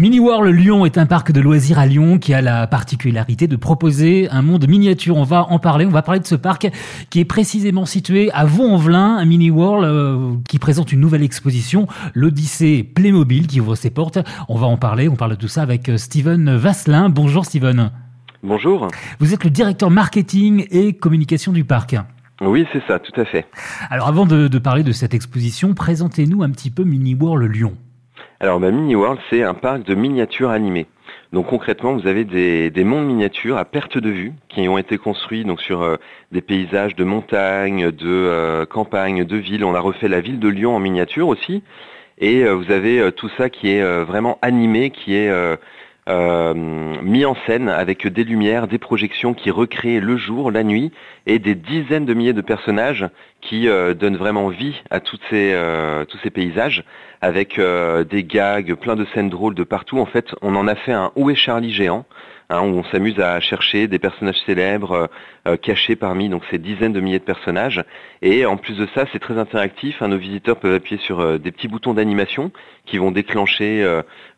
Mini World Lyon est un parc de loisirs à Lyon qui a la particularité de proposer un monde miniature. On va en parler. On va parler de ce parc qui est précisément situé à Vaux-en-Velin, un Mini World euh, qui présente une nouvelle exposition, l'Odyssée Playmobil qui ouvre ses portes. On va en parler. On parle de tout ça avec euh, Steven Vasselin. Bonjour Steven. Bonjour. Vous êtes le directeur marketing et communication du parc. Oui, c'est ça, tout à fait. Alors avant de, de parler de cette exposition, présentez-nous un petit peu Mini World Lyon. Alors bah, Mini World, c'est un parc de miniatures animées. Donc concrètement, vous avez des, des, mondes miniatures à perte de vue qui ont été construits donc sur euh, des paysages de montagne, de euh, campagne, de ville. On a refait la ville de Lyon en miniature aussi. Et euh, vous avez tout ça qui est vraiment animé, qui est mis en scène avec des lumières, des projections qui recréent le jour, la nuit, et des dizaines de milliers de personnages qui donnent vraiment vie à toutes ces, tous ces paysages avec euh, des gags, plein de scènes drôles de partout. En fait, on en a fait un Où est Charlie géant, hein, où on s'amuse à chercher des personnages célèbres euh, euh, cachés parmi donc ces dizaines de milliers de personnages. Et en plus de ça, c'est très interactif. Hein, nos visiteurs peuvent appuyer sur des petits boutons d'animation qui vont déclencher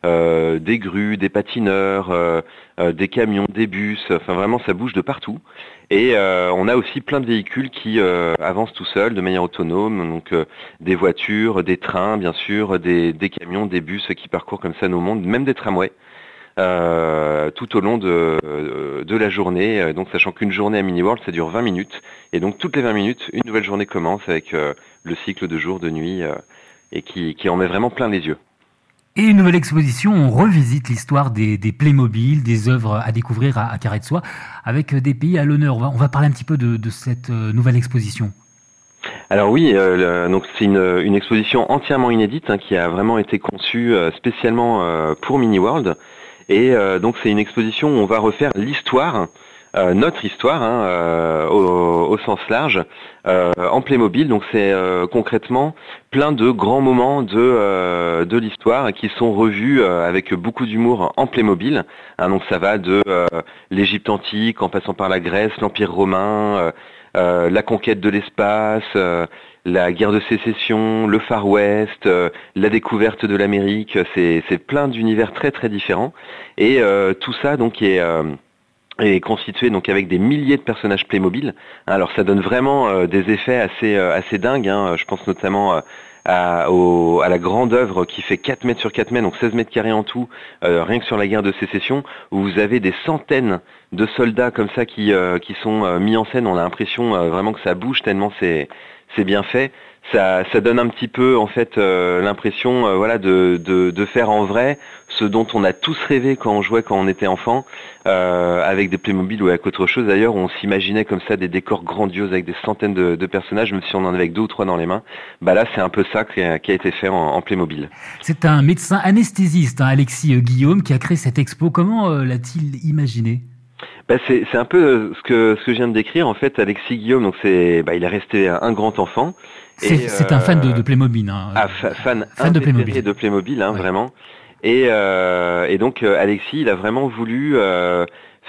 des grues, des patineurs, des camions, des bus. Enfin, vraiment, ça bouge de partout. Et euh, on a aussi plein de véhicules qui euh, avancent tout seuls de manière autonome, donc euh, des voitures, des trains bien sûr, des, camions, des bus qui parcourent comme ça nos mondes, même des tramways. Tout au long de, de la journée, donc sachant qu'une journée à Mini World ça dure 20 minutes, et donc toutes les 20 minutes, une nouvelle journée commence avec le cycle de jour, de nuit, et qui, qui en met vraiment plein les yeux. Et une nouvelle exposition, on revisite l'histoire des, des Playmobil, des œuvres à découvrir à, à Carré de Soie, avec euh, des pays à l'honneur. On va, on va, parler un petit peu de, de cette euh, nouvelle exposition. Alors oui, euh, donc c'est une, une, exposition entièrement inédite hein, qui a vraiment été conçue euh, spécialement euh, pour Mini World. Et donc c'est une exposition où on va refaire l'histoire euh, notre histoire hein, euh, au, au, sens large euh, en Playmobil. Donc c'est concrètement plein de grands moments de, de l'histoire qui sont revus avec beaucoup d'humour en Playmobil. Hein, donc ça va de l'Égypte antique en passant par la Grèce, l'Empire romain, la conquête de l'espace la guerre de sécession, le Far West, la découverte de l'Amérique, c'est plein d'univers très très différents. Et tout ça donc est est constitué donc avec des milliers de personnages Playmobil. Alors ça donne vraiment euh, des effets assez euh, assez dingues. Hein. Je pense notamment euh, à, la grande œuvre qui fait 4 mètres sur 4 mètres, donc 16 mètres carrés en tout, rien que sur la guerre de sécession, où vous avez des centaines de soldats comme ça qui qui sont mis en scène. On a l'impression vraiment que ça bouge tellement c'est c'est bien fait. Ça, donne un petit peu en fait euh, l'impression euh, voilà de, faire en vrai ce dont on a tous rêvé quand on jouait quand on était enfant euh, avec des Playmobil ou avec autre chose. D'ailleurs on s'imaginait comme ça des décors grandioses avec des centaines de, personnages même si on en avait deux ou trois dans les mains. Bah là c'est un peu ça qui a, qui a été fait en, en Playmobil. C'est un médecin anesthésiste hein, Alexis Guillaume qui a créé cette expo. Comment l'a-t-il imaginé? Bah c'est, un peu ce que ce que je viens de décrire en fait Alexis Guillaume donc c'est bah, il est resté un grand enfant c'est un fan de, de Playmobil. Hein. Ah, fan, fan de Playmobil. de Playmobil, hein, vraiment. Et, euh, et donc euh, Alexis, il a vraiment voulu euh,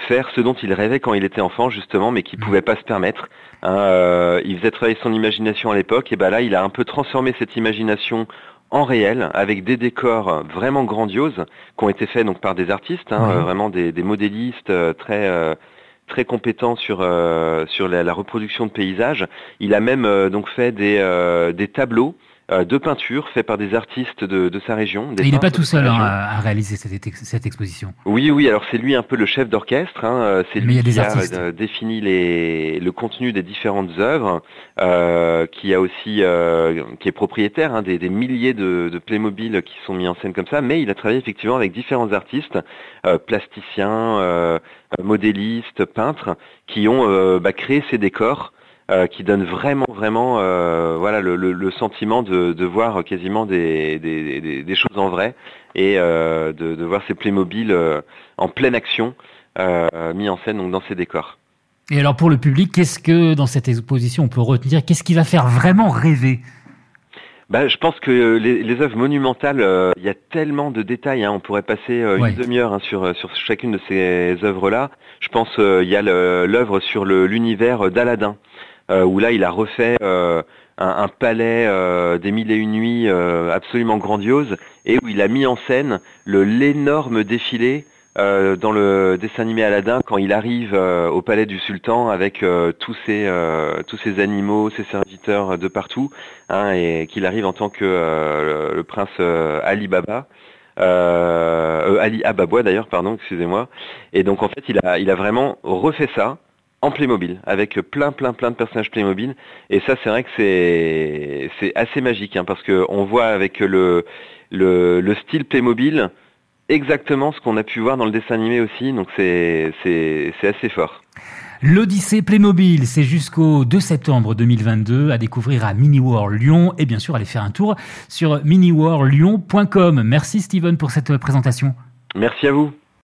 faire ce dont il rêvait quand il était enfant, justement, mais qu'il mm. pouvait pas se permettre. Hein, euh, il faisait travailler son imagination à l'époque, et ben là, il a un peu transformé cette imagination en réel, avec des décors vraiment grandioses, qui ont été faits donc par des artistes, hein, vraiment des, des modélistes très très compétent sur euh, sur la, la, reproduction de paysages. Il a même euh, donc fait des, euh, des tableaux euh, de peinture fait par des artistes de, de sa région. il n'est pas tout seul hein, à, réaliser cette, cette, exposition. Oui, oui, alors c'est lui un peu le chef d'orchestre. Hein, c'est lui qui a euh, défini les, le contenu des différentes œuvres, euh, qui a aussi, euh, qui est propriétaire hein, des, des, milliers de, de Playmobil qui sont mis en scène comme ça. Mais il a travaillé effectivement avec différents artistes, plasticiens, modélistes, peintres, qui ont bah, créé ces décors. Euh, qui donne vraiment, vraiment, euh, voilà, le, le, le, sentiment de, de, voir quasiment des, des, des, choses en vrai et euh, de, de, voir ces Playmobil euh, en pleine action euh, mis en scène donc dans ces décors. Et alors pour le public, qu'est-ce que dans cette exposition on peut retenir? Qu'est-ce qui va faire vraiment rêver? Bah, je pense que les, les œuvres monumentales, il y a tellement de détails. Hein, on pourrait passer une demi-heure hein, sur, sur chacune de ces œuvres-là. Je pense il y a l'œuvre sur l'univers d'Aladin. Euh, où là il a refait euh, un, palais des mille et une nuits absolument grandiose et où il a mis en scène l'énorme défilé euh, dans le dessin animé Aladdin quand il arrive euh, au palais du sultan avec euh, tous ces tous ces animaux, ses serviteurs de partout, hein, et qu'il arrive en tant que le, prince Ali Baba. Ali Ababwa d'ailleurs, pardon, excusez-moi. Et donc en fait, il a il a vraiment refait ça en Playmobil, avec plein plein plein de personnages Playmobil. Et ça, c'est vrai que c'est c'est assez magique, hein, parce que on voit avec le le, le style Playmobil exactement ce qu'on a pu voir dans le dessin animé aussi, donc c'est assez fort. L'Odyssée Playmobil, c'est jusqu'au 2 septembre 2022 à découvrir à Mini World Lyon et bien sûr aller faire un tour sur miniworldlyon.com. Merci Steven pour cette présentation. Merci à vous.